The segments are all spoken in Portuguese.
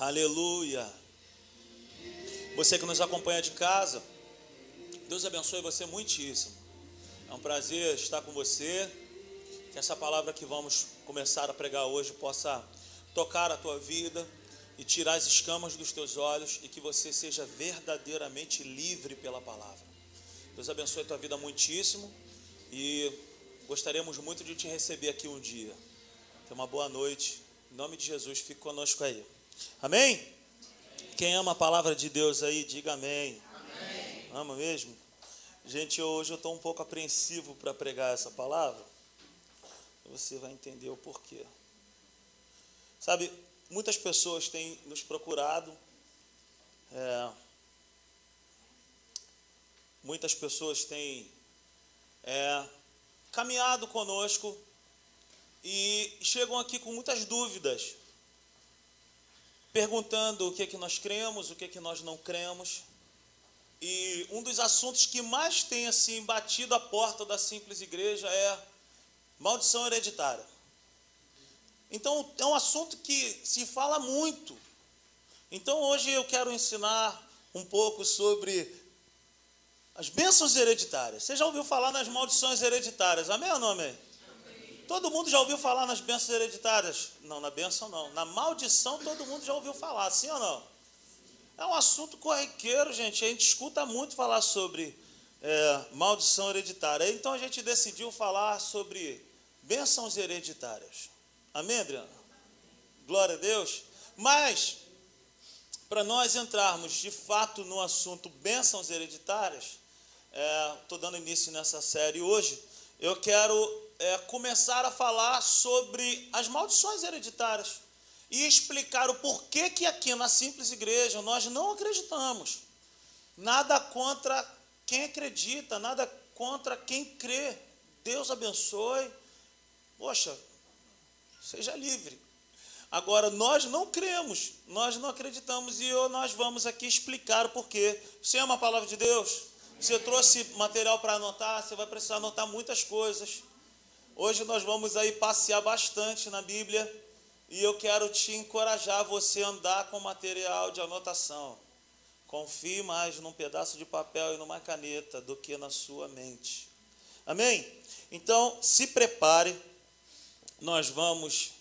Aleluia. Você que nos acompanha de casa, Deus abençoe você muitíssimo. É um prazer estar com você. Que essa palavra que vamos começar a pregar hoje possa tocar a tua vida e tirar as escamas dos teus olhos e que você seja verdadeiramente livre pela palavra. Deus abençoe a tua vida muitíssimo e gostaríamos muito de te receber aqui um dia. Tenha uma boa noite. Em nome de Jesus, fique conosco aí. Amém? Quem ama a palavra de Deus aí, diga amém. amém. Ama mesmo? Gente, hoje eu estou um pouco apreensivo para pregar essa palavra. Você vai entender o porquê. Sabe, muitas pessoas têm nos procurado. É, muitas pessoas têm é, caminhado conosco e chegam aqui com muitas dúvidas perguntando o que é que nós cremos, o que é que nós não cremos. E um dos assuntos que mais tem assim batido a porta da simples igreja é maldição hereditária. Então é um assunto que se fala muito. Então hoje eu quero ensinar um pouco sobre as bênçãos hereditárias. Você já ouviu falar nas maldições hereditárias? Amém ou não amém? Todo mundo já ouviu falar nas bênçãos hereditárias? Não, na bênção não. Na maldição todo mundo já ouviu falar, sim ou não? É um assunto corriqueiro, gente. A gente escuta muito falar sobre é, maldição hereditária. Então a gente decidiu falar sobre bênçãos hereditárias. Amém, Adriana? Glória a Deus. Mas, para nós entrarmos de fato no assunto bênçãos hereditárias, estou é, dando início nessa série hoje, eu quero é, começar a falar sobre as maldições hereditárias e explicar o porquê que aqui na simples igreja nós não acreditamos. Nada contra quem acredita, nada contra quem crê. Deus abençoe. Poxa, seja livre. Agora, nós não cremos, nós não acreditamos e nós vamos aqui explicar o porquê. Você ama a palavra de Deus? Você trouxe material para anotar? Você vai precisar anotar muitas coisas. Hoje nós vamos aí passear bastante na Bíblia e eu quero te encorajar você a andar com material de anotação. Confie mais num pedaço de papel e numa caneta do que na sua mente. Amém? Então, se prepare, nós vamos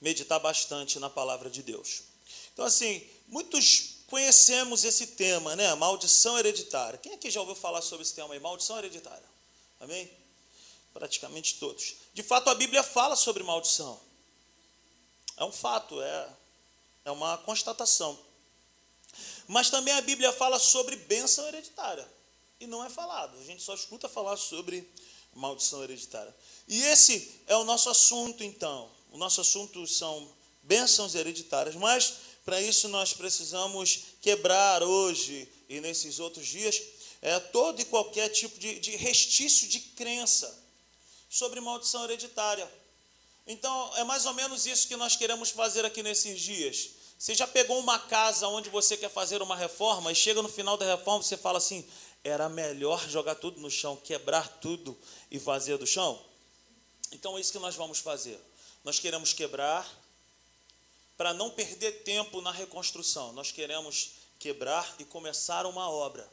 meditar bastante na palavra de Deus. Então, assim, muitos conhecemos esse tema, né? Maldição hereditária. Quem aqui já ouviu falar sobre esse tema aí? Maldição hereditária. Amém? Praticamente todos. De fato, a Bíblia fala sobre maldição. É um fato, é, é uma constatação. Mas também a Bíblia fala sobre bênção hereditária. E não é falado. A gente só escuta falar sobre maldição hereditária. E esse é o nosso assunto, então. O nosso assunto são bênçãos hereditárias. Mas, para isso, nós precisamos quebrar hoje e nesses outros dias é, todo e qualquer tipo de, de restício de crença sobre maldição hereditária. Então, é mais ou menos isso que nós queremos fazer aqui nesses dias. Você já pegou uma casa onde você quer fazer uma reforma e chega no final da reforma você fala assim: era melhor jogar tudo no chão, quebrar tudo e fazer do chão? Então é isso que nós vamos fazer. Nós queremos quebrar para não perder tempo na reconstrução. Nós queremos quebrar e começar uma obra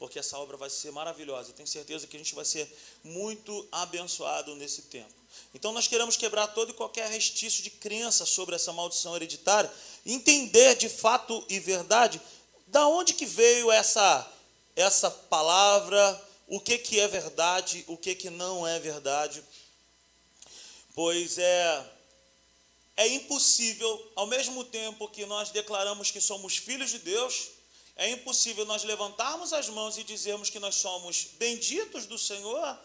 porque essa obra vai ser maravilhosa. Tenho certeza que a gente vai ser muito abençoado nesse tempo. Então nós queremos quebrar todo e qualquer restício de crença sobre essa maldição hereditária, entender de fato e verdade da onde que veio essa essa palavra, o que que é verdade, o que que não é verdade. Pois é é impossível, ao mesmo tempo que nós declaramos que somos filhos de Deus, é impossível nós levantarmos as mãos e dizermos que nós somos benditos do Senhor,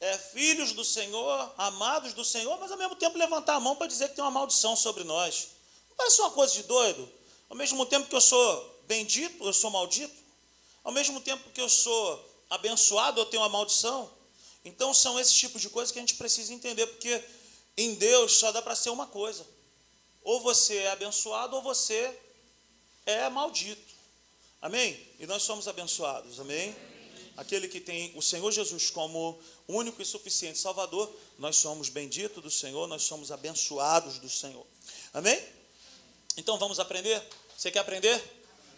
é, filhos do Senhor, amados do Senhor, mas ao mesmo tempo levantar a mão para dizer que tem uma maldição sobre nós. Não parece uma coisa de doido? Ao mesmo tempo que eu sou bendito, eu sou maldito. Ao mesmo tempo que eu sou abençoado, eu tenho uma maldição. Então são esses tipos de coisas que a gente precisa entender, porque em Deus só dá para ser uma coisa. Ou você é abençoado ou você é maldito. Amém? E nós somos abençoados, amém? Aquele que tem o Senhor Jesus como único e suficiente Salvador, nós somos benditos do Senhor, nós somos abençoados do Senhor. Amém? Então vamos aprender? Você quer aprender?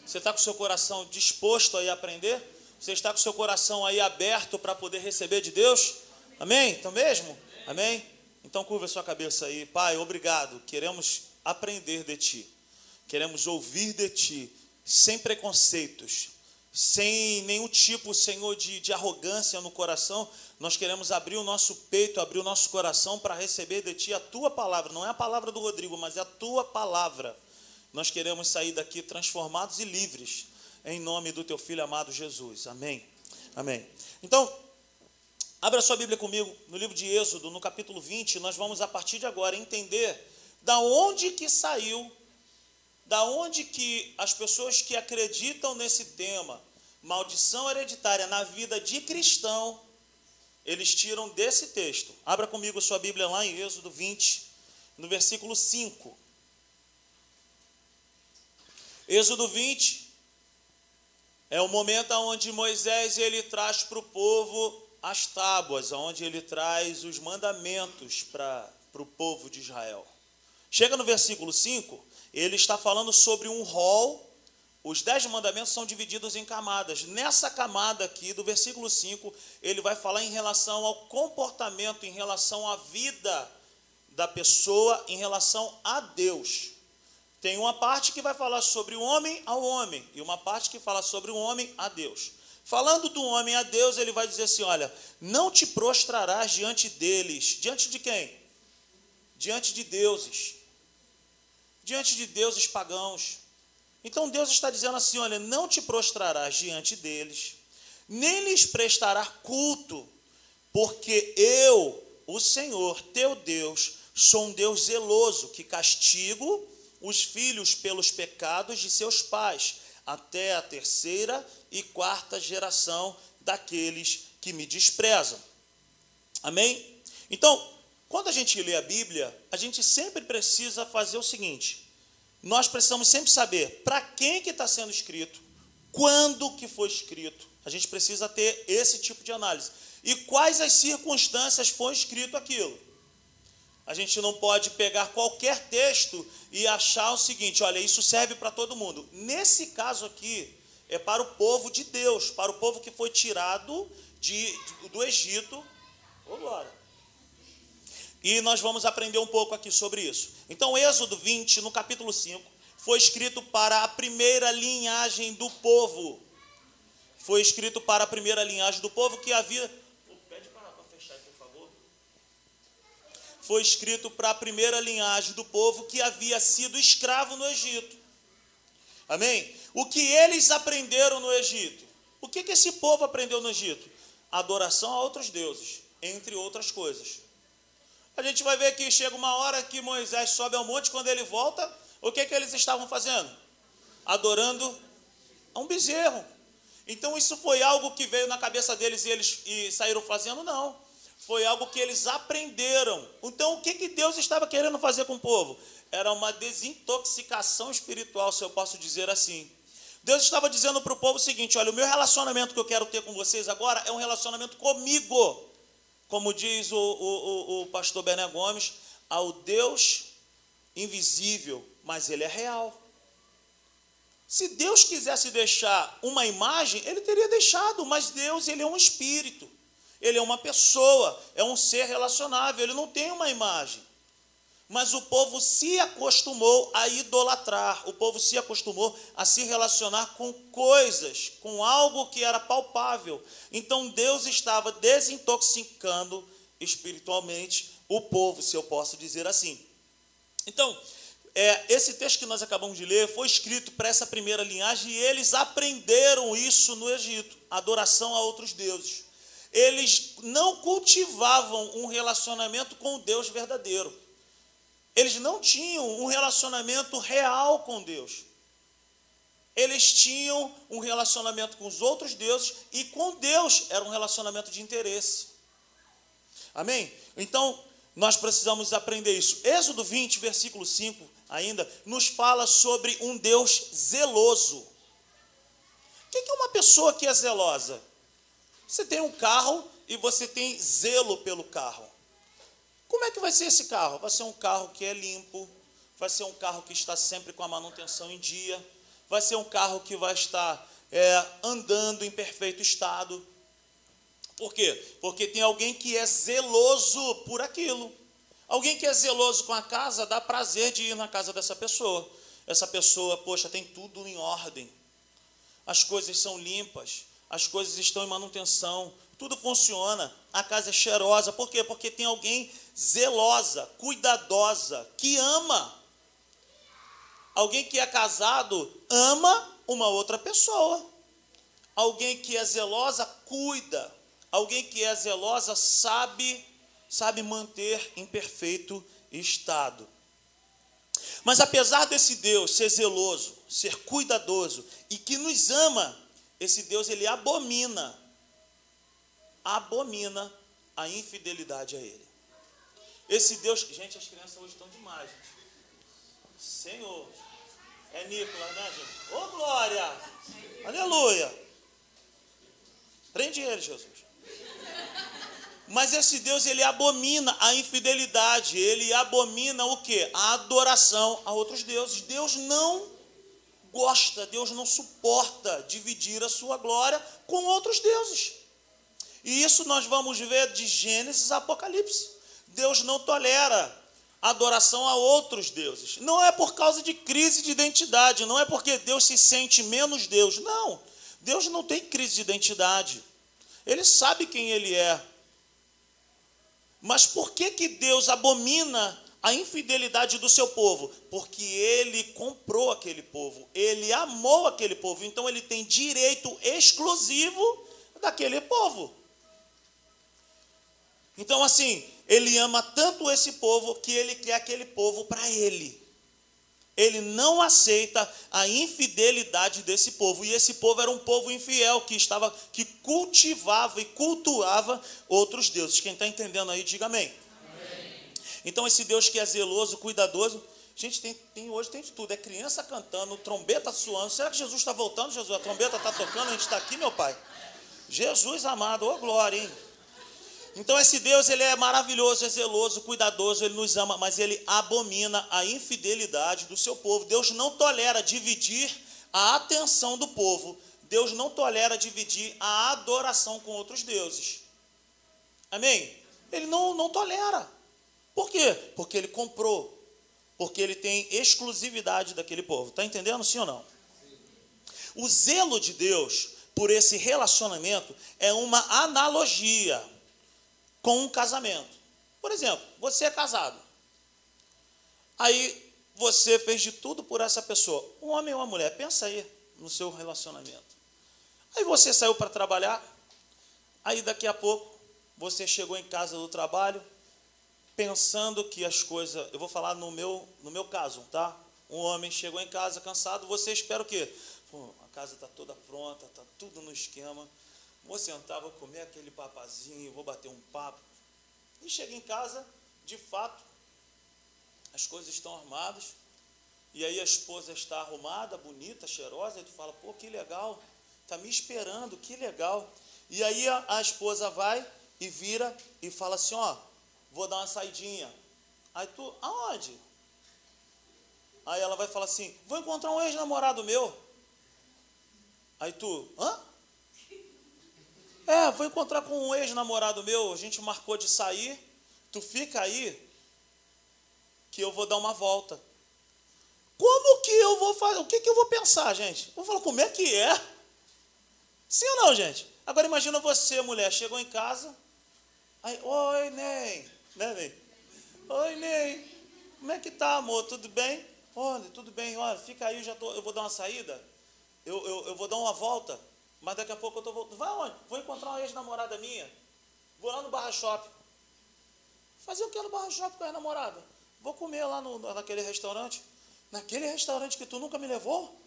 Você está com o seu coração disposto a aprender? Você está com o seu coração aí aberto para poder receber de Deus? Amém? Então mesmo? Amém? Então curva sua cabeça aí. Pai, obrigado. Queremos aprender de Ti. Queremos ouvir de Ti, sem preconceitos, sem nenhum tipo, Senhor, de, de arrogância no coração. Nós queremos abrir o nosso peito, abrir o nosso coração para receber de Ti a Tua palavra. Não é a palavra do Rodrigo, mas é a Tua palavra. Nós queremos sair daqui transformados e livres, em nome do Teu Filho amado Jesus. Amém. Amém. Então, abra sua Bíblia comigo no livro de Êxodo, no capítulo 20. Nós vamos, a partir de agora, entender da onde que saiu, da onde que as pessoas que acreditam nesse tema, maldição hereditária na vida de cristão, eles tiram desse texto. Abra comigo sua Bíblia lá em Êxodo 20, no versículo 5. Êxodo 20 é o momento onde Moisés ele traz para o povo as tábuas, onde ele traz os mandamentos para o povo de Israel. Chega no versículo 5, ele está falando sobre um rol. Os dez mandamentos são divididos em camadas. Nessa camada aqui, do versículo 5, ele vai falar em relação ao comportamento, em relação à vida da pessoa, em relação a Deus. Tem uma parte que vai falar sobre o homem ao homem e uma parte que fala sobre o homem a Deus. Falando do homem a Deus, ele vai dizer assim: Olha, não te prostrarás diante deles. Diante de quem? Diante de deuses. Diante de deuses pagãos. Então Deus está dizendo assim: Olha, não te prostrarás diante deles, nem lhes prestarás culto, porque eu, o Senhor, teu Deus, sou um Deus zeloso, que castigo os filhos pelos pecados de seus pais, até a terceira e quarta geração daqueles que me desprezam. Amém? Então, quando a gente lê a Bíblia, a gente sempre precisa fazer o seguinte: nós precisamos sempre saber para quem que está sendo escrito, quando que foi escrito. A gente precisa ter esse tipo de análise. E quais as circunstâncias foi escrito aquilo. A gente não pode pegar qualquer texto e achar o seguinte: olha, isso serve para todo mundo. Nesse caso aqui, é para o povo de Deus, para o povo que foi tirado de, do Egito. Oh, glória. E nós vamos aprender um pouco aqui sobre isso. Então, Êxodo 20, no capítulo 5, foi escrito para a primeira linhagem do povo. Foi escrito para a primeira linhagem do povo que havia foi escrito para a primeira linhagem do povo que havia sido escravo no Egito. Amém? O que eles aprenderam no Egito? O que, que esse povo aprendeu no Egito? Adoração a outros deuses, entre outras coisas. A gente vai ver que chega uma hora que Moisés sobe ao monte, quando ele volta, o que, que eles estavam fazendo? Adorando a um bezerro. Então isso foi algo que veio na cabeça deles e eles e saíram fazendo? Não foi algo que eles aprenderam. Então, o que, que Deus estava querendo fazer com o povo? Era uma desintoxicação espiritual, se eu posso dizer assim. Deus estava dizendo para o povo o seguinte: olha, o meu relacionamento que eu quero ter com vocês agora é um relacionamento comigo. Como diz o, o, o pastor Bené Gomes, ao Deus invisível, mas ele é real. Se Deus quisesse deixar uma imagem, ele teria deixado, mas Deus, ele é um espírito. Ele é uma pessoa, é um ser relacionável, ele não tem uma imagem. Mas o povo se acostumou a idolatrar, o povo se acostumou a se relacionar com coisas, com algo que era palpável. Então Deus estava desintoxicando espiritualmente o povo, se eu posso dizer assim. Então, é, esse texto que nós acabamos de ler foi escrito para essa primeira linhagem e eles aprenderam isso no Egito adoração a outros deuses eles não cultivavam um relacionamento com o Deus verdadeiro. Eles não tinham um relacionamento real com Deus. Eles tinham um relacionamento com os outros deuses e com Deus era um relacionamento de interesse. Amém? Então, nós precisamos aprender isso. Êxodo 20, versículo 5, ainda, nos fala sobre um Deus zeloso. O que é uma pessoa que é zelosa? Você tem um carro e você tem zelo pelo carro. Como é que vai ser esse carro? Vai ser um carro que é limpo, vai ser um carro que está sempre com a manutenção em dia, vai ser um carro que vai estar é, andando em perfeito estado. Por quê? Porque tem alguém que é zeloso por aquilo. Alguém que é zeloso com a casa dá prazer de ir na casa dessa pessoa. Essa pessoa, poxa, tem tudo em ordem. As coisas são limpas, as coisas estão em manutenção, tudo funciona, a casa é cheirosa. Por quê? Porque tem alguém zelosa, cuidadosa, que ama. Alguém que é casado ama uma outra pessoa. Alguém que é zelosa cuida. Alguém que é zelosa sabe sabe manter em perfeito estado. Mas apesar desse Deus ser zeloso, ser cuidadoso e que nos ama, esse Deus ele abomina abomina a infidelidade a ele. Esse Deus, gente, as crianças hoje estão demais. Gente. Senhor, é Nicolas, né, gente? Ô, glória! Aleluia! Prende ele, Jesus. Mas esse Deus, ele abomina a infidelidade, ele abomina o que? A adoração a outros deuses. Deus não gosta, Deus não suporta dividir a sua glória com outros deuses. E isso nós vamos ver de Gênesis a Apocalipse. Deus não tolera adoração a outros deuses. Não é por causa de crise de identidade, não é porque Deus se sente menos Deus. Não. Deus não tem crise de identidade. Ele sabe quem ele é. Mas por que, que Deus abomina a infidelidade do seu povo? Porque ele comprou aquele povo, ele amou aquele povo, então ele tem direito exclusivo daquele povo. Então, assim, ele ama tanto esse povo que ele quer aquele povo para ele. Ele não aceita a infidelidade desse povo. E esse povo era um povo infiel que estava, que cultivava e cultuava outros deuses. Quem está entendendo aí, diga amém. amém. Então, esse Deus que é zeloso, cuidadoso, gente, tem, tem, hoje tem de tudo. É criança cantando, trombeta suando. Será que Jesus está voltando, Jesus? A trombeta está tocando, a gente está aqui, meu pai. Jesus amado, ô glória, hein? Então esse Deus, ele é maravilhoso, é zeloso, cuidadoso, ele nos ama, mas ele abomina a infidelidade do seu povo. Deus não tolera dividir a atenção do povo. Deus não tolera dividir a adoração com outros deuses. Amém? Ele não, não tolera. Por quê? Porque ele comprou. Porque ele tem exclusividade daquele povo. Está entendendo, sim ou não? O zelo de Deus por esse relacionamento é uma analogia com um casamento. Por exemplo, você é casado. Aí você fez de tudo por essa pessoa. Um homem ou uma mulher, pensa aí no seu relacionamento. Aí você saiu para trabalhar, aí daqui a pouco você chegou em casa do trabalho, pensando que as coisas. Eu vou falar no meu, no meu caso, tá? Um homem chegou em casa cansado, você espera o quê? Pô, a casa está toda pronta, está tudo no esquema. Vou sentar, vou comer aquele papazinho, vou bater um papo. E chega em casa, de fato, as coisas estão armadas. E aí a esposa está arrumada, bonita, cheirosa, e tu fala, pô, que legal, está me esperando, que legal. E aí a, a, esposa vai e vira e fala assim, ó, vou dar uma saidinha. Aí tu, aonde? Aí ela vai falar assim, vou encontrar um ex-namorado meu. Aí tu, hã? É, vou encontrar com um ex-namorado meu, a gente marcou de sair, tu fica aí, que eu vou dar uma volta. Como que eu vou fazer? O que, que eu vou pensar, gente? vou falar, como é que é? Sim ou não, gente? Agora imagina você, mulher, chegou em casa, aí, oi, Ney, né, Ney? Oi, Ney, como é que tá, amor? Tudo bem? Olha, tudo bem, olha, fica aí, eu já tô, eu vou dar uma saída, eu, eu, eu vou dar uma volta. Mas daqui a pouco eu estou voltando. Vai onde? Vou encontrar uma ex-namorada minha. Vou lá no Barra Shopping. Fazer o que no Barra Shopping com a namorada? Vou comer lá no, naquele restaurante. Naquele restaurante que tu nunca me levou?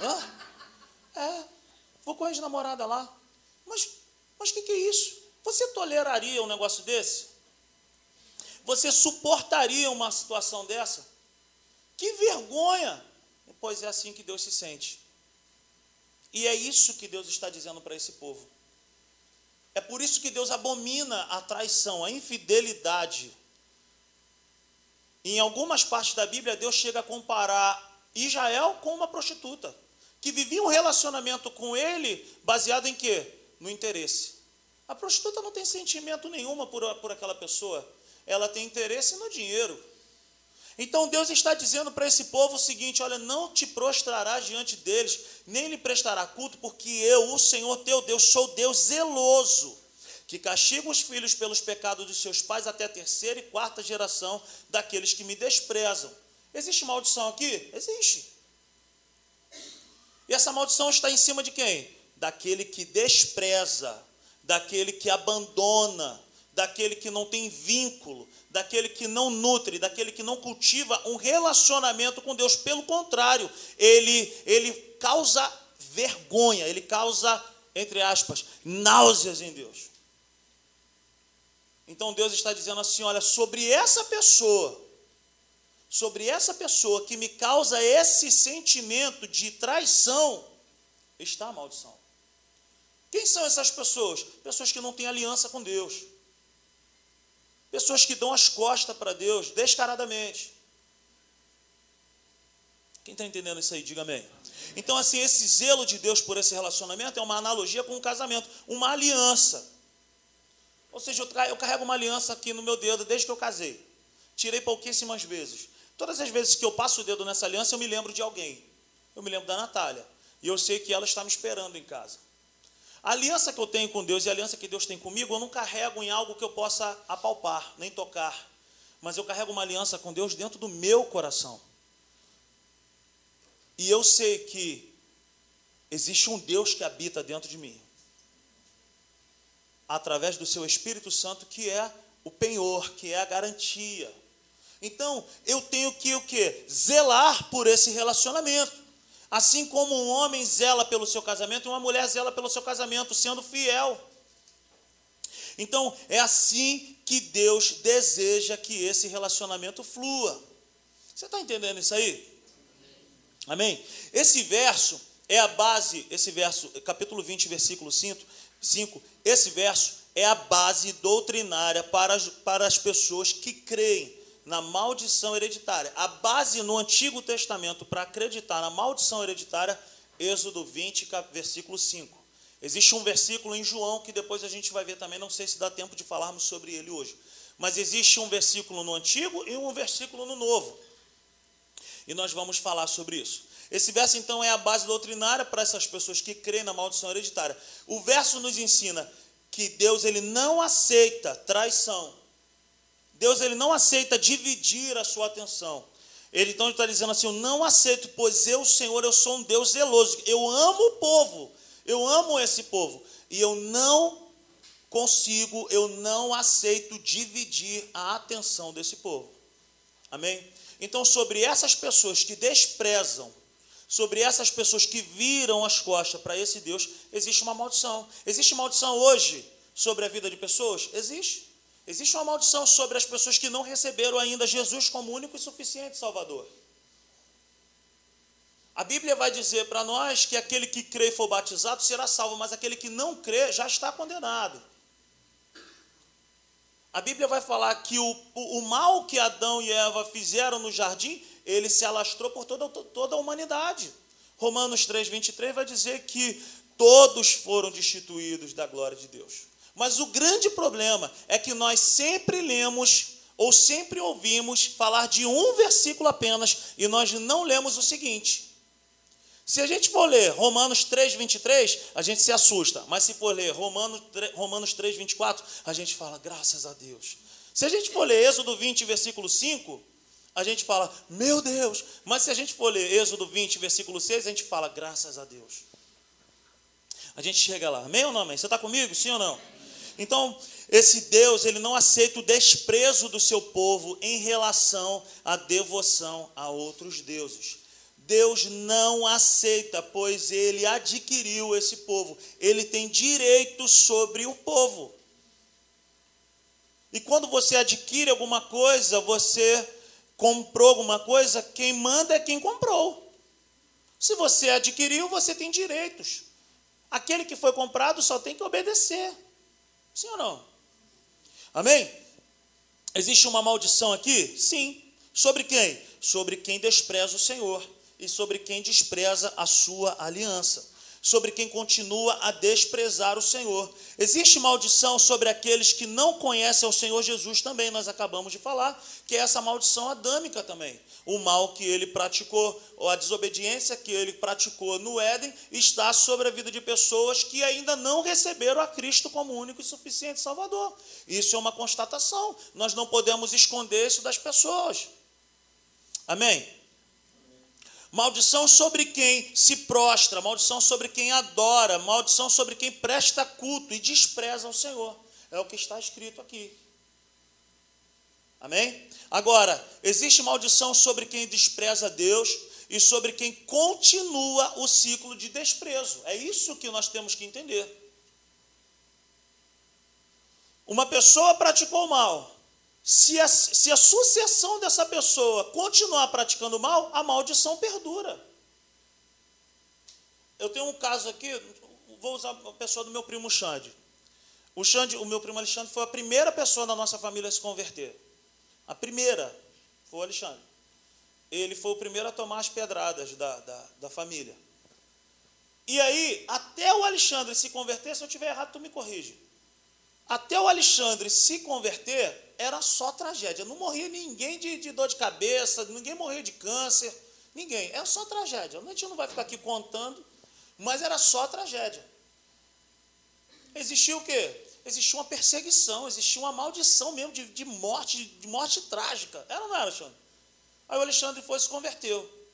Hã? É. Vou com a ex-namorada lá. Mas mas o que, que é isso? Você toleraria um negócio desse? Você suportaria uma situação dessa? Que vergonha! Pois é assim que Deus se sente. E é isso que Deus está dizendo para esse povo. É por isso que Deus abomina a traição, a infidelidade. Em algumas partes da Bíblia, Deus chega a comparar Israel com uma prostituta, que vivia um relacionamento com ele baseado em quê? No interesse. A prostituta não tem sentimento nenhuma por, por aquela pessoa, ela tem interesse no dinheiro. Então Deus está dizendo para esse povo o seguinte: olha, não te prostrarás diante deles, nem lhe prestará culto, porque eu, o Senhor teu Deus, sou Deus zeloso, que castigo os filhos pelos pecados dos seus pais até a terceira e quarta geração daqueles que me desprezam. Existe maldição aqui? Existe. E essa maldição está em cima de quem? Daquele que despreza, daquele que abandona, daquele que não tem vínculo, daquele que não nutre, daquele que não cultiva um relacionamento com Deus. Pelo contrário, ele, ele causa vergonha, ele causa, entre aspas, náuseas em Deus. Então Deus está dizendo assim: olha, sobre essa pessoa, sobre essa pessoa que me causa esse sentimento de traição, está a maldição. Quem são essas pessoas? Pessoas que não têm aliança com Deus Pessoas que dão as costas para Deus descaradamente. Quem está entendendo isso aí, diga amém. Então, assim, esse zelo de Deus por esse relacionamento é uma analogia com um casamento, uma aliança. Ou seja, eu carrego uma aliança aqui no meu dedo desde que eu casei. Tirei pouquíssimas vezes. Todas as vezes que eu passo o dedo nessa aliança, eu me lembro de alguém. Eu me lembro da Natália. E eu sei que ela está me esperando em casa. A aliança que eu tenho com Deus e a aliança que Deus tem comigo, eu não carrego em algo que eu possa apalpar, nem tocar. Mas eu carrego uma aliança com Deus dentro do meu coração. E eu sei que existe um Deus que habita dentro de mim. Através do seu Espírito Santo, que é o penhor, que é a garantia. Então, eu tenho que o quê? Zelar por esse relacionamento. Assim como um homem zela pelo seu casamento, uma mulher zela pelo seu casamento, sendo fiel. Então, é assim que Deus deseja que esse relacionamento flua. Você está entendendo isso aí? Amém? Esse verso é a base, esse verso, capítulo 20, versículo 5, 5 esse verso é a base doutrinária para as, para as pessoas que creem na maldição hereditária. A base no Antigo Testamento para acreditar na maldição hereditária, Êxodo 20, versículo 5. Existe um versículo em João que depois a gente vai ver também, não sei se dá tempo de falarmos sobre ele hoje. Mas existe um versículo no Antigo e um versículo no Novo. E nós vamos falar sobre isso. Esse verso, então, é a base doutrinária para essas pessoas que creem na maldição hereditária. O verso nos ensina que Deus ele não aceita traição, Deus ele não aceita dividir a sua atenção. Ele então está dizendo assim: Eu não aceito, pois eu, Senhor, eu sou um Deus zeloso. Eu amo o povo, eu amo esse povo. E eu não consigo, eu não aceito dividir a atenção desse povo. Amém? Então, sobre essas pessoas que desprezam, sobre essas pessoas que viram as costas para esse Deus, existe uma maldição. Existe maldição hoje sobre a vida de pessoas? Existe. Existe uma maldição sobre as pessoas que não receberam ainda Jesus como único e suficiente Salvador. A Bíblia vai dizer para nós que aquele que crê e for batizado será salvo, mas aquele que não crê já está condenado. A Bíblia vai falar que o, o, mal que Adão e Eva fizeram no jardim, ele se alastrou por toda, toda a humanidade. Romanos 3, 23 vai dizer que todos foram destituídos da glória de Deus. Mas o grande problema é que nós sempre lemos ou sempre ouvimos falar de um versículo apenas e nós não lemos o seguinte. Se a gente for ler Romanos 3, 23, a gente se assusta. Mas se for ler Romanos, Romanos 3, 24, a gente fala, graças a Deus. Se a gente for ler Êxodo 20, versículo 5, a gente fala, meu Deus. Mas se a gente for ler Êxodo 20, versículo 6, a gente fala, graças a Deus. A gente chega lá. Amém ou não, amém? Você está comigo? Sim ou não? Então, esse Deus, ele não aceita o desprezo do seu povo em relação à devoção a outros deuses. Deus não aceita, pois ele adquiriu esse povo. Ele tem direito sobre o povo. E quando você adquire alguma coisa, você comprou alguma coisa, quem manda é quem comprou. Se você adquiriu, você tem direitos. Aquele que foi comprado só tem que obedecer. Sim ou não? Amém? Existe uma maldição aqui? Sim. Sobre quem? Sobre quem despreza o Senhor e sobre quem despreza a sua aliança sobre quem continua a desprezar o Senhor. Existe maldição sobre aqueles que não conhecem o Senhor Jesus também, nós acabamos de falar, que é essa maldição adâmica também. O mal que ele praticou, ou a desobediência que ele praticou no Éden, está sobre a vida de pessoas que ainda não receberam a Cristo como único e suficiente Salvador. Isso é uma constatação. Nós não podemos esconder isso das pessoas. Amém? Maldição sobre quem se prostra, maldição sobre quem adora, maldição sobre quem presta culto e despreza o Senhor. É o que está escrito aqui. Amém? Agora, existe maldição sobre quem despreza Deus e sobre quem continua o ciclo de desprezo. É isso que nós temos que entender. Uma pessoa praticou mal, se a, se a sucessão dessa pessoa continuar praticando mal, a maldição perdura. Eu tenho um caso aqui, vou usar a pessoa do meu primo Xande. O Xande, o meu primo Alexandre, foi a primeira pessoa da nossa família a se converter. A primeira foi o Alexandre. Ele foi o primeiro a tomar as pedradas da, da, da família. E aí, até o Alexandre se converter, se eu tiver errado, tu me corrige. Até o Alexandre se converter, era só tragédia. Não morria ninguém de, de dor de cabeça, ninguém morria de câncer, ninguém. Era só tragédia. A gente não vai ficar aqui contando, mas era só tragédia. Existia o quê? Existia uma perseguição, existia uma maldição mesmo de, de morte, de morte trágica. Era ou não era, Alexandre? Aí o Alexandre foi e se converteu.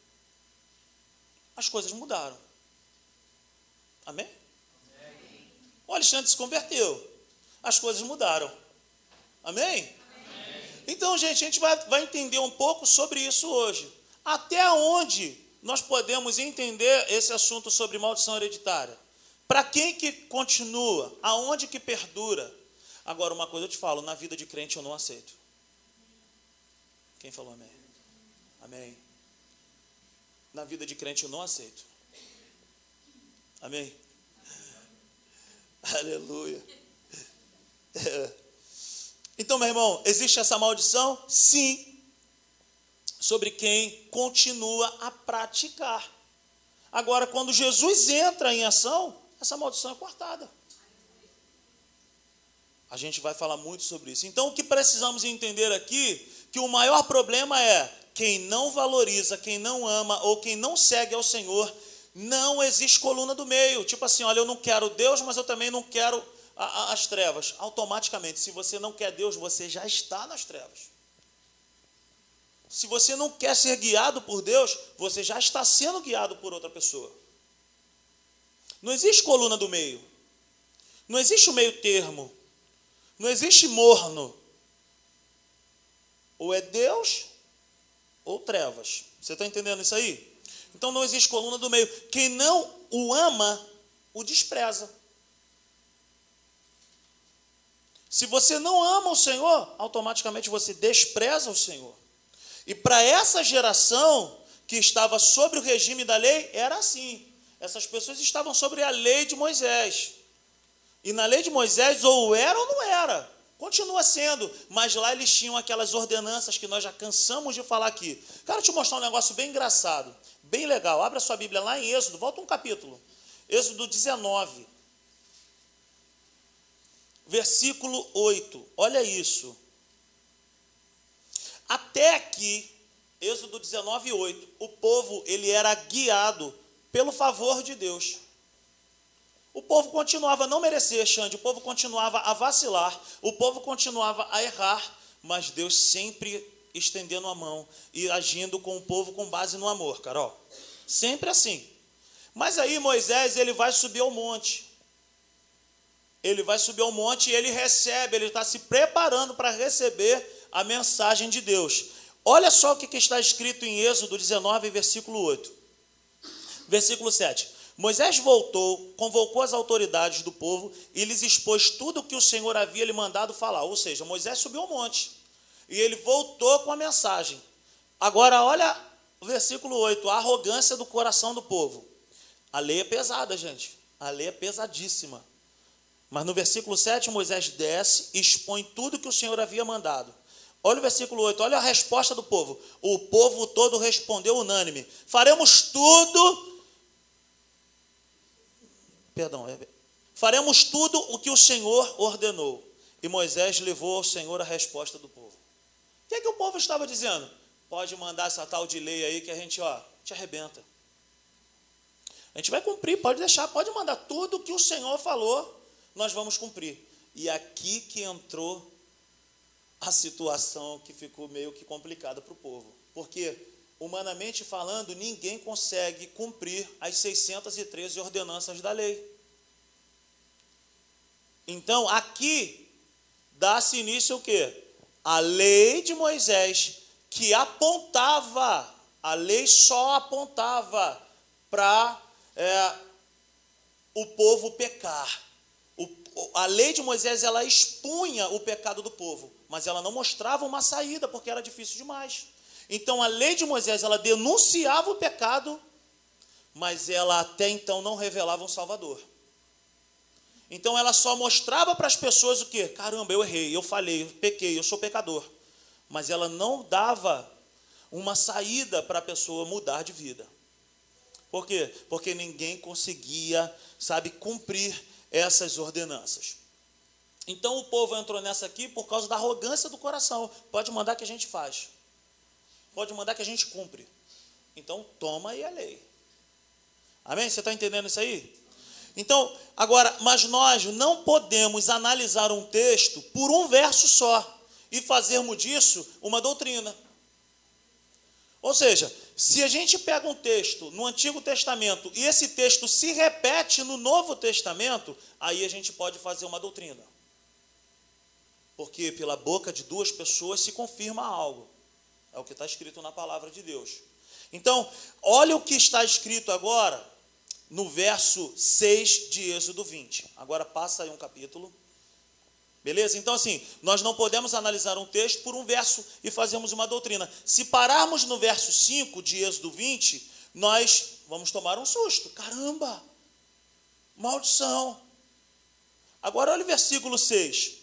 As coisas mudaram. Amém? Amém? O Alexandre se converteu. As coisas mudaram. Amém? Então, gente, a gente vai, vai entender um pouco sobre isso hoje. Até onde nós podemos entender esse assunto sobre maldição hereditária? Para quem que continua? Aonde que perdura? Agora, uma coisa eu te falo, na vida de crente eu não aceito. Quem falou amém? Amém. Na vida de crente eu não aceito. Amém? Aleluia. Então, meu irmão, existe essa maldição? Sim. Sobre quem continua a praticar. Agora, quando Jesus entra em ação, essa maldição é cortada. A gente vai falar muito sobre isso. Então, o que precisamos entender aqui, que o maior problema é quem não valoriza, quem não ama ou quem não segue ao Senhor, não existe coluna do meio. Tipo assim, olha, eu não quero Deus, mas eu também não quero as trevas, automaticamente, se você não quer Deus, você já está nas trevas. Se você não quer ser guiado por Deus, você já está sendo guiado por outra pessoa. Não existe coluna do meio. Não existe o meio termo. Não existe morno. Ou é Deus ou trevas. Você está entendendo isso aí? Então não existe coluna do meio. Quem não o ama, o despreza. Se você não ama o Senhor, automaticamente você despreza o Senhor. E para essa geração que estava sobre o regime da lei, era assim. Essas pessoas estavam sobre a lei de Moisés. E na lei de Moisés, ou era ou não era. Continua sendo, mas lá eles tinham aquelas ordenanças que nós já cansamos de falar aqui. Quero te mostrar um negócio bem engraçado, bem legal. Abra sua Bíblia lá em Êxodo, volta um capítulo. Êxodo 19 versículo 8. Olha isso. Até aqui, Êxodo 19, 8, o povo ele era guiado pelo favor de Deus. O povo continuava a não merecer, Xande, o povo continuava a vacilar, o povo continuava a errar, mas Deus sempre estendendo a mão e agindo com o povo com base no amor, Carol. Sempre assim. Mas aí Moisés ele vai subir ao monte ele vai subir ao monte e ele recebe, ele está se preparando para receber a mensagem de Deus. Olha só o que está escrito em Êxodo 19, versículo 8. Versículo 7. Moisés voltou, convocou as autoridades do povo e lhes expôs tudo o que o Senhor havia lhe mandado falar. Ou seja, Moisés subiu ao monte e ele voltou com a mensagem. Agora, olha o versículo 8: a arrogância do coração do povo. A lei é pesada, gente. A lei é pesadíssima. Mas no versículo 7, Moisés desce e expõe tudo que o Senhor havia mandado. Olha o versículo 8, olha a resposta do povo. O povo todo respondeu unânime: Faremos tudo. Perdão, é, faremos tudo o que o Senhor ordenou. E Moisés levou ao Senhor a resposta do povo. O que, é que o povo estava dizendo? Pode mandar essa tal de lei aí que a gente, ó, te arrebenta. A gente vai cumprir, pode deixar, pode mandar tudo o que o Senhor falou, nós vamos cumprir. E aqui que entrou a situação que ficou meio que complicada para o povo. Porque, humanamente falando, ninguém consegue cumprir as 613 ordenanças da lei. Então, aqui dá-se início o quê? A lei de Moisés, que apontava, a lei só apontava para é, o povo pecar. A lei de Moisés, ela expunha o pecado do povo mas ela não mostrava uma saída porque era difícil demais. Então a lei de Moisés ela denunciava o pecado, mas ela até então não revelava um Salvador. Então ela só mostrava para as pessoas o que? Caramba, eu errei, eu falhei, eu pequei, eu sou pecador. Mas ela não dava uma saída para a pessoa mudar de vida. Por quê? Porque ninguém conseguia, sabe, cumprir essas ordenanças. Então o povo entrou nessa aqui por causa da arrogância do coração. Pode mandar que a gente faz. Pode mandar que a gente cumpre. Então toma aí a lei. Amém? Você está entendendo isso aí? Então, agora, mas nós não podemos analisar um texto por um verso só e fazermos disso uma doutrina. Ou seja, se a gente pega um texto no Antigo Testamento e esse texto se repete no Novo Testamento, aí a gente pode fazer uma doutrina. Porque pela boca de duas pessoas se confirma algo. É o que está escrito na palavra de Deus. Então, olha o que está escrito agora no verso 6 de Êxodo 20. Agora passa aí um capítulo. Beleza? Então, assim, nós não podemos analisar um texto por um verso e fazermos uma doutrina. Se pararmos no verso 5 de Êxodo 20, nós vamos tomar um susto. Caramba! Maldição! Agora olha o versículo 6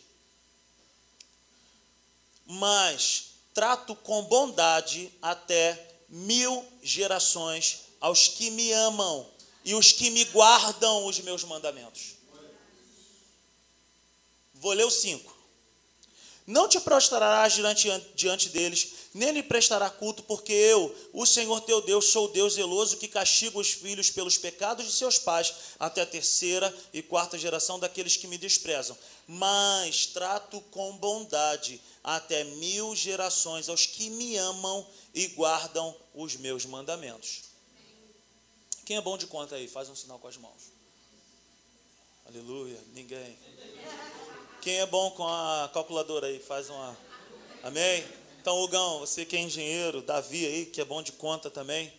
mas trato com bondade até mil gerações aos que me amam e os que me guardam os meus mandamentos. Vou ler o 5. Não te prostrarás diante, deles, nem lhe prestará culto, porque eu, o Senhor teu Deus, sou Deus zeloso que castiga os filhos pelos pecados de seus pais, até a terceira e quarta geração daqueles que me desprezam. Mas trato com bondade até mil gerações aos que me amam e guardam os meus mandamentos. Quem é bom de conta aí? Faz um sinal com as mãos. Aleluia. Ninguém. Quem é bom com a calculadora aí? Faz uma. Amém? Então, Hugão, você que é engenheiro, Davi aí, que é bom de conta também.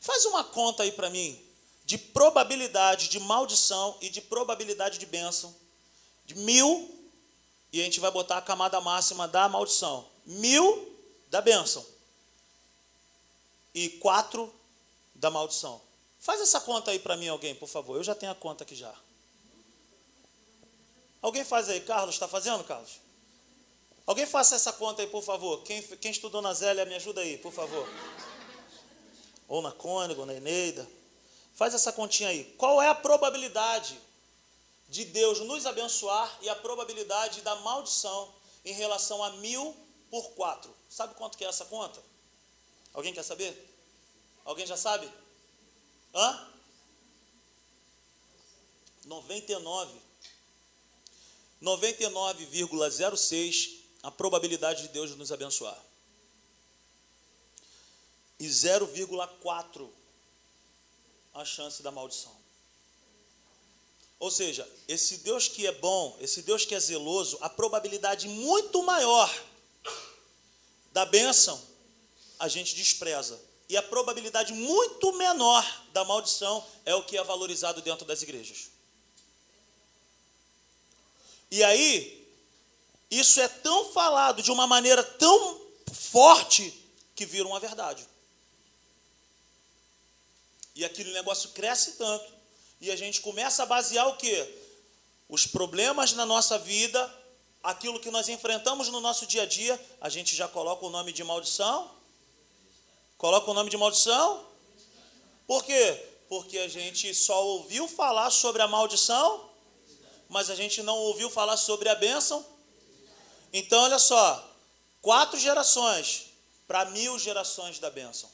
Faz uma conta aí para mim de probabilidade de maldição e de probabilidade de bênção. De mil, e a gente vai botar a camada máxima da maldição. Mil da bênção. E quatro da maldição. Faz essa conta aí para mim, alguém, por favor. Eu já tenho a conta aqui já. Alguém faz aí, Carlos? Está fazendo, Carlos? Alguém faça essa conta aí, por favor. Quem, quem estudou na Zélia, me ajuda aí, por favor. Ou na Cônigo, na Eneida. Faz essa continha aí. Qual é a probabilidade de Deus nos abençoar e a probabilidade da maldição em relação a mil por quatro? Sabe quanto que é essa conta? Alguém quer saber? Alguém já sabe? Hã? 99 99,06 a probabilidade de Deus nos abençoar. E 0,4 a chance da maldição. Ou seja, esse Deus que é bom, esse Deus que é zeloso, a probabilidade muito maior da bênção a gente despreza. E a probabilidade muito menor da maldição é o que é valorizado dentro das igrejas. E aí, isso é tão falado de uma maneira tão forte que vira uma verdade. E aquele negócio cresce tanto. E a gente começa a basear o quê? Os problemas na nossa vida aquilo que nós enfrentamos no nosso dia a dia, a gente já coloca o nome de maldição? Coloca o nome de maldição? Por quê? Porque a gente só ouviu falar sobre a maldição, mas a gente não ouviu falar sobre a bênção. Então, olha só, quatro gerações para mil gerações da bênção.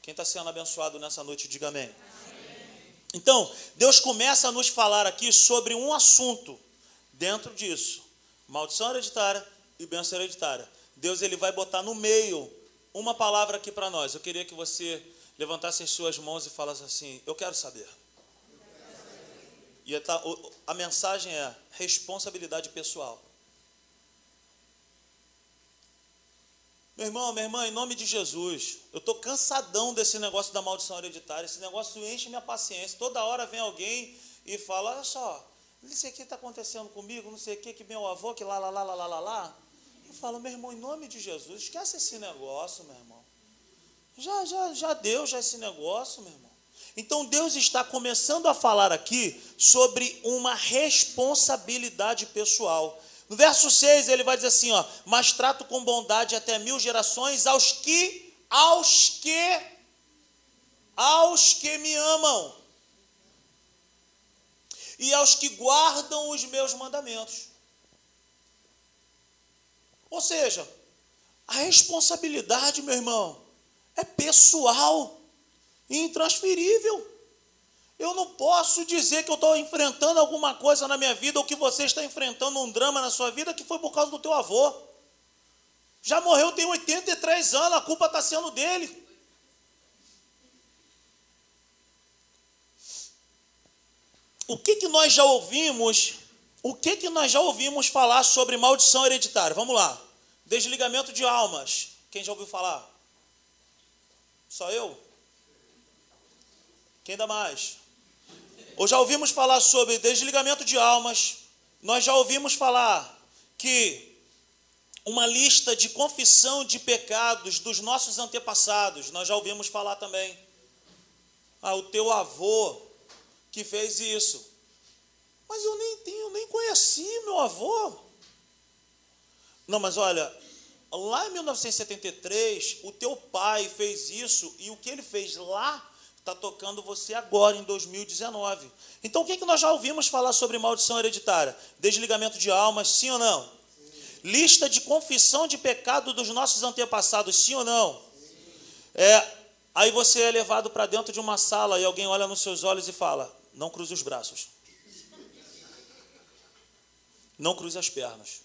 Quem está sendo abençoado nessa noite, diga amém. Então, Deus começa a nos falar aqui sobre um assunto dentro disso: maldição hereditária e bênção hereditária. Deus ele vai botar no meio uma palavra aqui para nós. Eu queria que você levantasse as suas mãos e falasse assim: Eu quero saber. E a mensagem é responsabilidade pessoal. Meu irmão, minha irmã, em nome de Jesus, eu estou cansadão desse negócio da maldição hereditária. Esse negócio enche minha paciência. Toda hora vem alguém e fala: Olha só, não sei o que está acontecendo comigo, não sei o que, que meu avô, que lá, lá, lá, lá, lá, lá. Eu falo, meu irmão, em nome de Jesus, esquece esse negócio, meu irmão. Já, já, já deu já esse negócio, meu irmão. Então Deus está começando a falar aqui sobre uma responsabilidade pessoal. No verso 6 ele vai dizer assim, ó, mas trato com bondade até mil gerações aos que, aos que, aos que me amam e aos que guardam os meus mandamentos. Ou seja, a responsabilidade, meu irmão, é pessoal intransferível. Eu não posso dizer que eu estou enfrentando alguma coisa na minha vida ou que você está enfrentando um drama na sua vida que foi por causa do teu avô. Já morreu, tem 83 anos, a culpa está sendo dele. O que, que nós já ouvimos? O que, que nós já ouvimos falar sobre maldição hereditária? Vamos lá. Desligamento de almas. Quem já ouviu falar? Só eu? Quem dá mais? Ou já ouvimos falar sobre desligamento de almas. Nós já ouvimos falar que uma lista de confissão de pecados dos nossos antepassados. Nós já ouvimos falar também. Ah, o teu avô que fez isso. Mas eu nem tenho, nem conheci meu avô. Não, mas olha, lá em 1973, o teu pai fez isso e o que ele fez lá está tocando você agora, em 2019. Então, o que, é que nós já ouvimos falar sobre maldição hereditária? Desligamento de almas, sim ou não? Lista de confissão de pecado dos nossos antepassados, sim ou não? É, aí você é levado para dentro de uma sala e alguém olha nos seus olhos e fala: não cruze os braços. Não cruze as pernas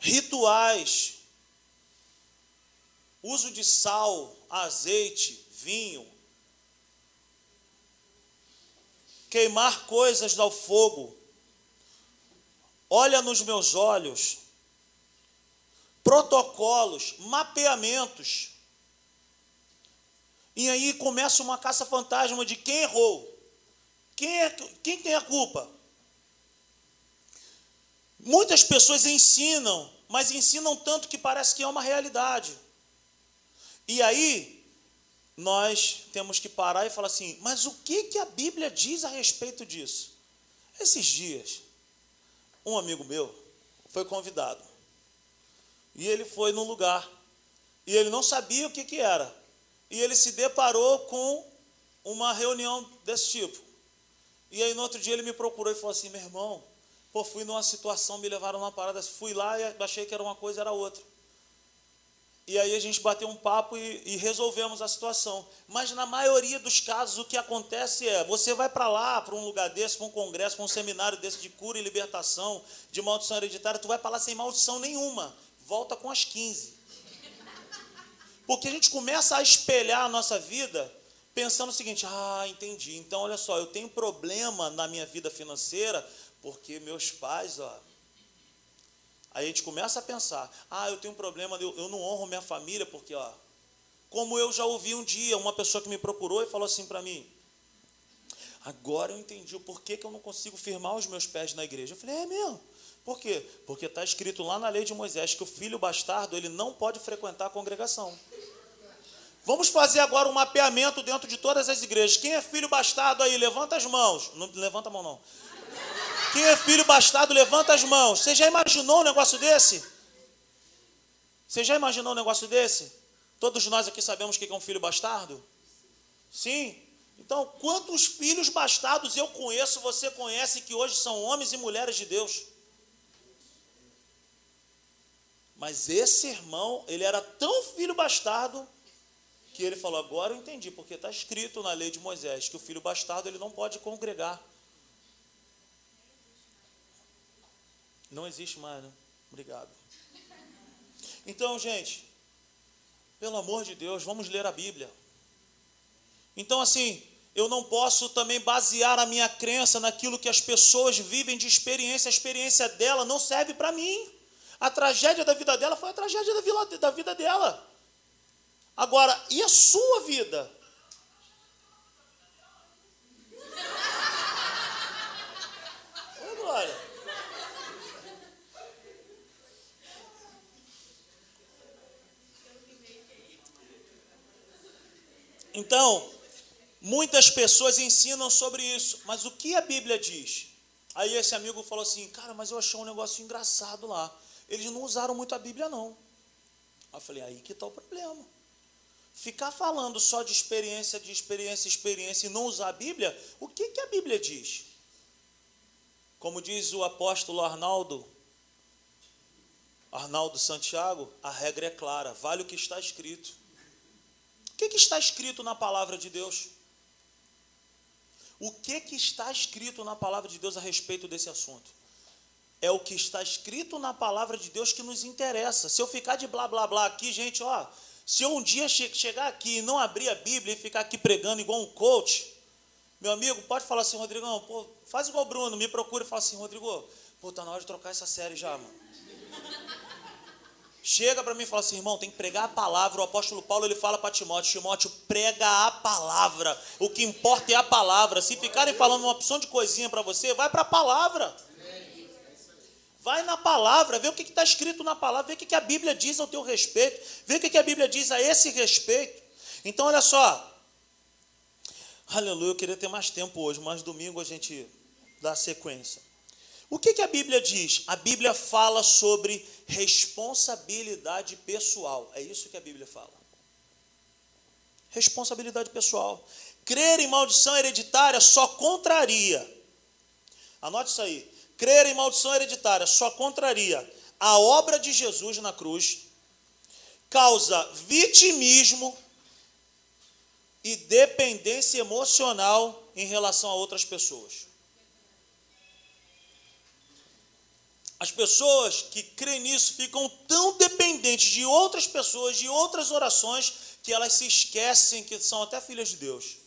rituais, uso de sal, azeite, vinho, queimar coisas ao fogo, olha nos meus olhos, protocolos, mapeamentos. E aí começa uma caça fantasma de quem errou. Quem, é, quem tem a culpa? Muitas pessoas ensinam, mas ensinam tanto que parece que é uma realidade. E aí, nós temos que parar e falar assim: mas o que, que a Bíblia diz a respeito disso? Esses dias, um amigo meu foi convidado. E ele foi num lugar. E ele não sabia o que, que era. E ele se deparou com uma reunião desse tipo. E aí, no outro dia, ele me procurou e falou assim: meu irmão, Pô, fui numa situação, me levaram numa parada, fui lá e achei que era uma coisa, era outra. E aí a gente bateu um papo e, e resolvemos a situação. Mas na maioria dos casos o que acontece é, você vai para lá, para um lugar desse, para um congresso, para um seminário desse de cura e libertação, de maldição hereditária, tu vai para lá sem maldição nenhuma. Volta com as 15. Porque a gente começa a espelhar a nossa vida pensando o seguinte: ah, entendi. Então, olha só, eu tenho problema na minha vida financeira porque meus pais, ó. Aí a gente começa a pensar: ah, eu tenho um problema, eu, eu não honro minha família, porque, ó. Como eu já ouvi um dia, uma pessoa que me procurou e falou assim para mim: agora eu entendi o porquê que eu não consigo firmar os meus pés na igreja. Eu falei: é mesmo? Por quê? Porque está escrito lá na lei de Moisés que o filho bastardo ele não pode frequentar a congregação. Vamos fazer agora um mapeamento dentro de todas as igrejas. Quem é filho bastardo aí? Levanta as mãos. Não levanta a mão, não. Quem é filho bastardo, levanta as mãos. Você já imaginou um negócio desse? Você já imaginou um negócio desse? Todos nós aqui sabemos que é um filho bastardo? Sim. Então, quantos filhos bastardos eu conheço, você conhece, que hoje são homens e mulheres de Deus? Mas esse irmão, ele era tão filho bastardo que ele falou: Agora eu entendi, porque está escrito na lei de Moisés que o filho bastardo ele não pode congregar. Não existe mais, né? Obrigado. Então, gente, pelo amor de Deus, vamos ler a Bíblia. Então, assim, eu não posso também basear a minha crença naquilo que as pessoas vivem de experiência. A experiência dela não serve para mim. A tragédia da vida dela foi a tragédia da vida dela. Agora, e a sua vida? Ô, Glória. Então, muitas pessoas ensinam sobre isso, mas o que a Bíblia diz? Aí esse amigo falou assim: Cara, mas eu achei um negócio engraçado lá. Eles não usaram muito a Bíblia, não. Eu falei: Aí que está o problema. Ficar falando só de experiência, de experiência, experiência e não usar a Bíblia, o que, que a Bíblia diz? Como diz o apóstolo Arnaldo, Arnaldo Santiago, a regra é clara: vale o que está escrito que, que está escrito na palavra de Deus? O que, que está escrito na palavra de Deus a respeito desse assunto? É o que está escrito na palavra de Deus que nos interessa. Se eu ficar de blá blá blá aqui, gente, ó, se eu um dia che chegar aqui e não abrir a Bíblia e ficar aqui pregando igual um coach, meu amigo, pode falar assim, Rodrigão, pô, faz igual o Bruno, me procura e fala assim, Rodrigo, pô, tá na hora de trocar essa série já, mano chega para mim e fala assim, irmão, tem que pregar a palavra. O apóstolo Paulo ele fala para Timóteo, Timóteo, prega a palavra. O que importa é a palavra. Se ficarem falando uma opção de coisinha para você, vai para a palavra. Vai na palavra, vê o que está escrito na palavra, vê o que a Bíblia diz ao teu respeito, vê o que a Bíblia diz a esse respeito. Então, olha só. Aleluia, eu queria ter mais tempo hoje, mas domingo a gente dá sequência. O que, que a Bíblia diz? A Bíblia fala sobre responsabilidade pessoal. É isso que a Bíblia fala. Responsabilidade pessoal. Crer em maldição hereditária só contraria. Anote isso aí. Crer em maldição hereditária só contraria a obra de Jesus na cruz, causa vitimismo e dependência emocional em relação a outras pessoas. As pessoas que creem nisso ficam tão dependentes de outras pessoas, de outras orações, que elas se esquecem que são até filhas de Deus.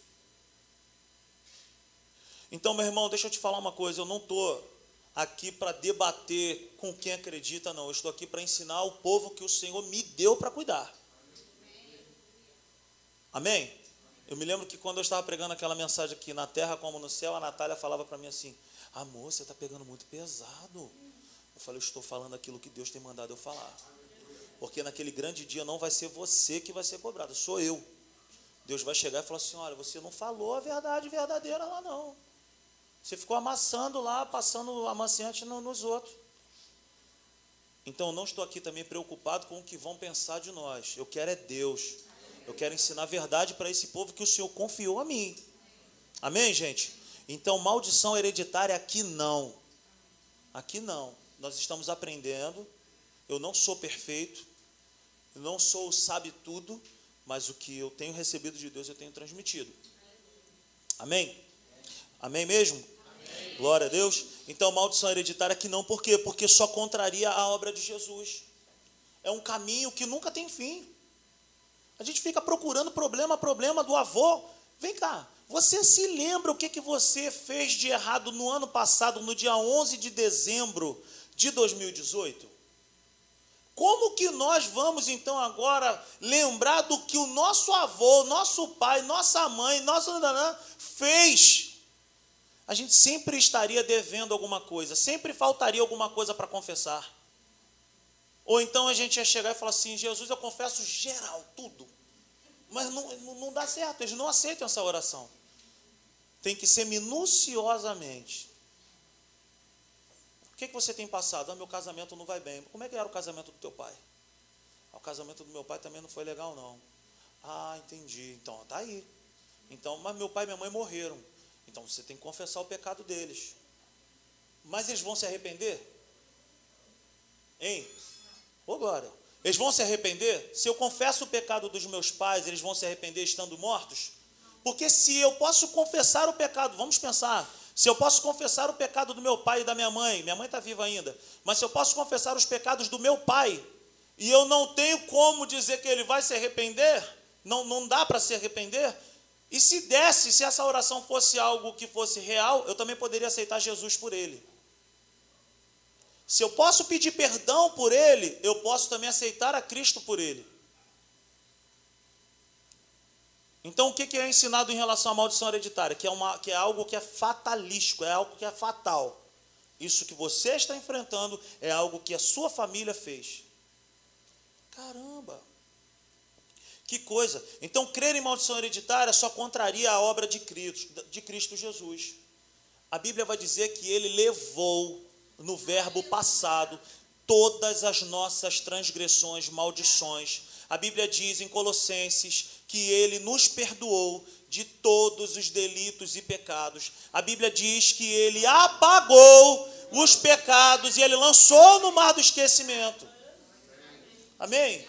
Então, meu irmão, deixa eu te falar uma coisa: eu não estou aqui para debater com quem acredita, não. Eu estou aqui para ensinar o povo que o Senhor me deu para cuidar. Amém? Eu me lembro que quando eu estava pregando aquela mensagem aqui, na terra como no céu, a Natália falava para mim assim: Amor, você está pegando muito pesado. Falei, estou falando aquilo que Deus tem mandado eu falar. Porque naquele grande dia não vai ser você que vai ser cobrado, sou eu. Deus vai chegar e falar assim: olha, você não falou a verdade verdadeira lá, não. Você ficou amassando lá, passando amaciante nos outros. Então, não estou aqui também preocupado com o que vão pensar de nós. Eu quero é Deus. Eu quero ensinar a verdade para esse povo que o Senhor confiou a mim. Amém, gente? Então, maldição hereditária aqui não. Aqui não nós estamos aprendendo. Eu não sou perfeito, eu não sou sabe tudo, mas o que eu tenho recebido de Deus eu tenho transmitido. Amém? Amém mesmo? Amém. Glória a Deus. Então, maldição hereditária que não, por quê? Porque só contraria a obra de Jesus. É um caminho que nunca tem fim. A gente fica procurando problema, problema do avô. Vem cá, você se lembra o que, que você fez de errado no ano passado, no dia 11 de dezembro de 2018? Como que nós vamos então agora lembrar do que o nosso avô, nosso pai, nossa mãe, nosso fez? A gente sempre estaria devendo alguma coisa, sempre faltaria alguma coisa para confessar. Ou então a gente ia chegar e falar assim: Jesus, eu confesso geral, tudo. Mas não, não dá certo, eles não aceitam essa oração. Tem que ser minuciosamente. Que, que você tem passado? Ah, meu casamento não vai bem. Como é que era o casamento do teu pai? Ah, o casamento do meu pai também não foi legal, não. Ah, entendi. Então, tá aí. Então, mas meu pai e minha mãe morreram. Então você tem que confessar o pecado deles. Mas eles vão se arrepender? Hein? Ô glória. Eles vão se arrepender? Se eu confesso o pecado dos meus pais, eles vão se arrepender estando mortos? Porque se eu posso confessar o pecado, vamos pensar, se eu posso confessar o pecado do meu pai e da minha mãe, minha mãe está viva ainda, mas se eu posso confessar os pecados do meu pai, e eu não tenho como dizer que ele vai se arrepender, não, não dá para se arrepender, e se desse, se essa oração fosse algo que fosse real, eu também poderia aceitar Jesus por ele. Se eu posso pedir perdão por ele, eu posso também aceitar a Cristo por ele. Então, o que é ensinado em relação à maldição hereditária? Que é, uma, que é algo que é fatalístico, é algo que é fatal. Isso que você está enfrentando é algo que a sua família fez. Caramba! Que coisa! Então, crer em maldição hereditária só contraria a obra de Cristo, de Cristo Jesus. A Bíblia vai dizer que ele levou no verbo passado todas as nossas transgressões, maldições. A Bíblia diz em Colossenses que ele nos perdoou de todos os delitos e pecados. A Bíblia diz que ele apagou os pecados e ele lançou no mar do esquecimento. Amém?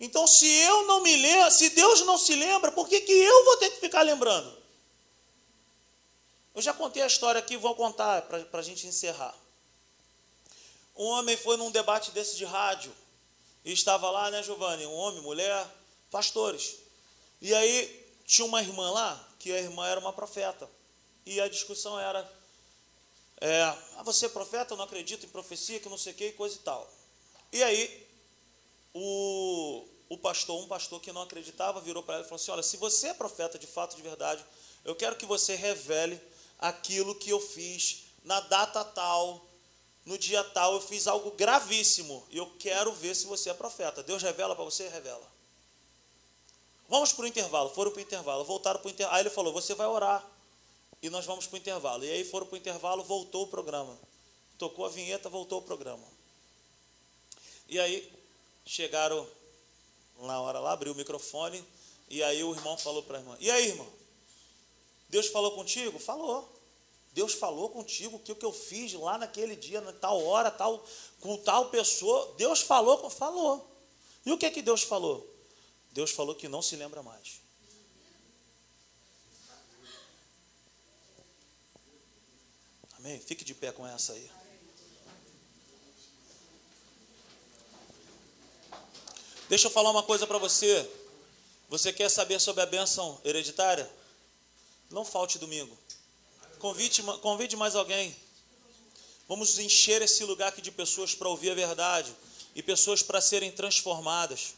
Então, se eu não me lembro, se Deus não se lembra, por que, que eu vou ter que ficar lembrando? Eu já contei a história aqui, vou contar para a gente encerrar. Um homem foi num debate desse de rádio, e estava lá, né, Giovanni? Um homem, mulher, pastores. E aí tinha uma irmã lá, que a irmã era uma profeta. E a discussão era: é, ah, você é profeta? Eu não acredito em profecia, que não sei o que, coisa e tal. E aí, o, o pastor, um pastor que não acreditava, virou para ela e falou assim: Olha, se você é profeta de fato, de verdade, eu quero que você revele aquilo que eu fiz na data tal, no dia tal, eu fiz algo gravíssimo e eu quero ver se você é profeta. Deus revela para você? Revela. Vamos para o intervalo. Foram para o intervalo, voltaram para o intervalo. Aí ele falou: Você vai orar e nós vamos para o intervalo. E aí foram para o intervalo, voltou o programa. Tocou a vinheta, voltou o programa. E aí chegaram na hora lá, abriu o microfone. E aí o irmão falou para a irmã: E aí, irmão? Deus falou contigo? Falou. Deus falou contigo que o que eu fiz lá naquele dia, na tal hora, tal, com tal pessoa. Deus falou, falou. E o que é que Deus falou? Deus falou que não se lembra mais. Amém? Fique de pé com essa aí. Deixa eu falar uma coisa para você. Você quer saber sobre a bênção hereditária? Não falte domingo. Convide, convide mais alguém. Vamos encher esse lugar aqui de pessoas para ouvir a verdade e pessoas para serem transformadas.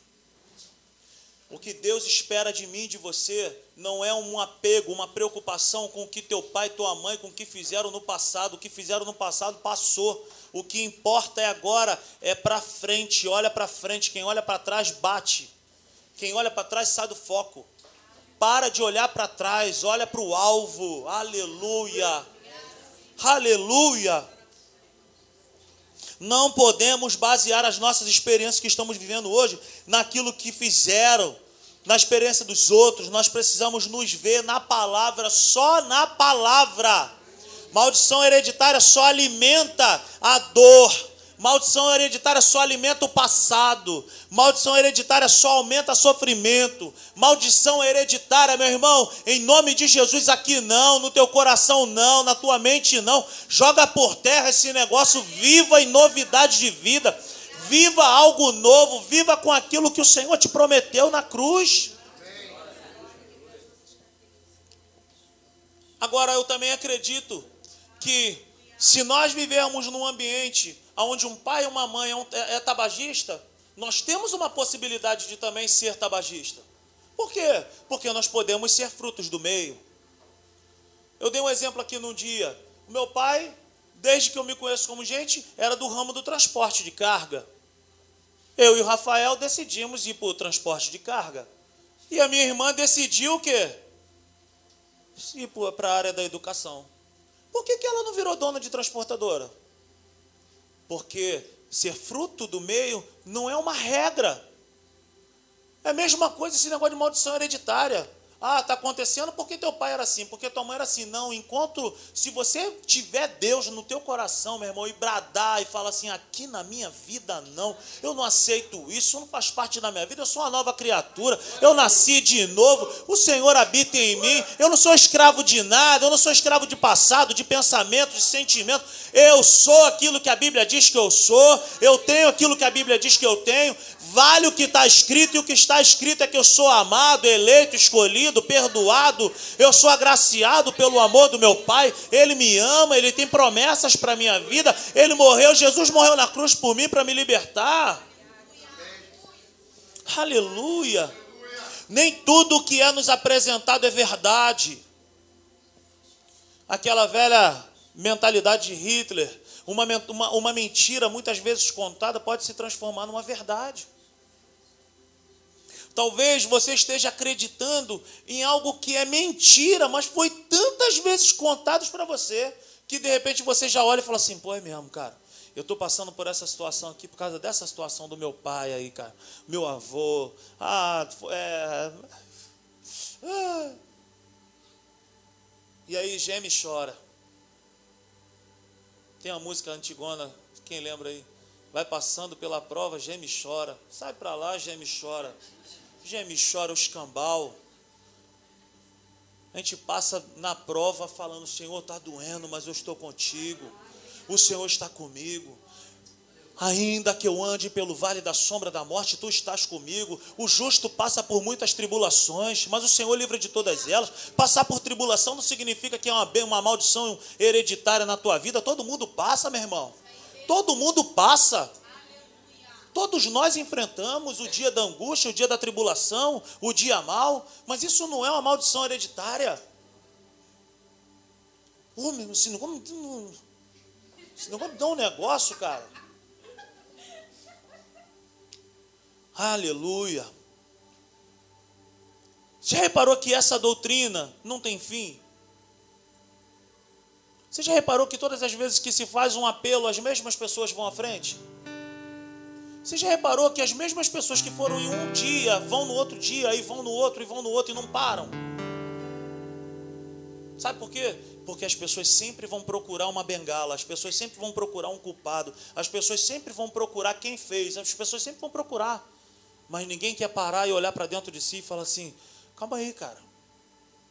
O que Deus espera de mim de você não é um apego, uma preocupação com o que teu pai tua mãe, com o que fizeram no passado. O que fizeram no passado passou. O que importa é agora, é para frente. Olha para frente. Quem olha para trás bate. Quem olha para trás sai do foco. Para de olhar para trás, olha para o alvo. Aleluia. Aleluia. Não podemos basear as nossas experiências que estamos vivendo hoje naquilo que fizeram, na experiência dos outros. Nós precisamos nos ver na palavra, só na palavra. Maldição hereditária só alimenta a dor Maldição hereditária só alimenta o passado. Maldição hereditária só aumenta sofrimento. Maldição hereditária, meu irmão, em nome de Jesus, aqui não, no teu coração não, na tua mente não. Joga por terra esse negócio, viva em novidade de vida. Viva algo novo, viva com aquilo que o Senhor te prometeu na cruz. Agora, eu também acredito que se nós vivermos num ambiente onde um pai e uma mãe é, é, é tabagista, nós temos uma possibilidade de também ser tabagista. Por quê? Porque nós podemos ser frutos do meio. Eu dei um exemplo aqui num dia. O meu pai, desde que eu me conheço como gente, era do ramo do transporte de carga. Eu e o Rafael decidimos ir para o transporte de carga. E a minha irmã decidiu o quê? Ir para a área da educação. Por que, que ela não virou dona de transportadora? Porque ser fruto do meio não é uma regra. É a mesma coisa esse negócio de maldição hereditária. Ah, está acontecendo porque teu pai era assim, porque tua mãe era assim. Não, enquanto, se você tiver Deus no teu coração, meu irmão, e bradar e falar assim, aqui na minha vida não, eu não aceito isso, não faz parte da minha vida, eu sou uma nova criatura, eu nasci de novo, o Senhor habita em mim, eu não sou escravo de nada, eu não sou escravo de passado, de pensamento, de sentimento, eu sou aquilo que a Bíblia diz que eu sou, eu tenho aquilo que a Bíblia diz que eu tenho, vale o que está escrito, e o que está escrito é que eu sou amado, eleito, escolhido, perdoado, eu sou agraciado pelo amor do meu Pai, Ele me ama, Ele tem promessas para a minha vida, Ele morreu, Jesus morreu na cruz por mim para me libertar. Aleluia. Nem tudo que é nos apresentado é verdade. Aquela velha mentalidade de Hitler, uma, uma, uma mentira muitas vezes contada pode se transformar numa verdade. Talvez você esteja acreditando em algo que é mentira, mas foi tantas vezes contado para você que de repente você já olha e fala assim: pô, é mesmo, cara. Eu estou passando por essa situação aqui por causa dessa situação do meu pai aí, cara. Meu avô. Ah, é. Ah. E aí geme e chora. Tem uma música antigona, quem lembra aí? Vai passando pela prova, geme e chora. Sai para lá, geme e chora geme, chora o escambau. A gente passa na prova falando: Senhor, está doendo, mas eu estou contigo. O Senhor está comigo. Ainda que eu ande pelo vale da sombra da morte, tu estás comigo. O justo passa por muitas tribulações, mas o Senhor livra de todas elas. Passar por tribulação não significa que é uma, uma maldição hereditária na tua vida. Todo mundo passa, meu irmão. Todo mundo passa. Todos nós enfrentamos o dia da angústia, o dia da tribulação, o dia mal, mas isso não é uma maldição hereditária. Ô, meu, esse negócio, esse negócio dá um negócio, cara. Aleluia. Você reparou que essa doutrina não tem fim? Você já reparou que todas as vezes que se faz um apelo, as mesmas pessoas vão à frente? Você já reparou que as mesmas pessoas que foram em um dia vão no outro dia, e vão no outro, e vão no outro e não param? Sabe por quê? Porque as pessoas sempre vão procurar uma bengala, as pessoas sempre vão procurar um culpado, as pessoas sempre vão procurar quem fez, as pessoas sempre vão procurar. Mas ninguém quer parar e olhar para dentro de si e falar assim: calma aí, cara,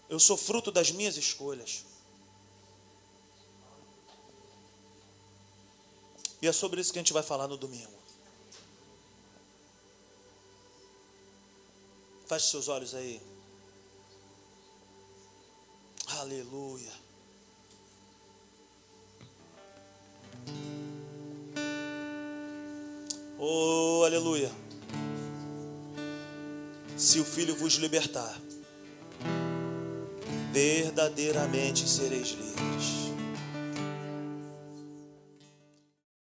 eu sou fruto das minhas escolhas. E é sobre isso que a gente vai falar no domingo. Feche seus olhos aí. Aleluia. Oh, aleluia. Se o Filho vos libertar, verdadeiramente sereis livres.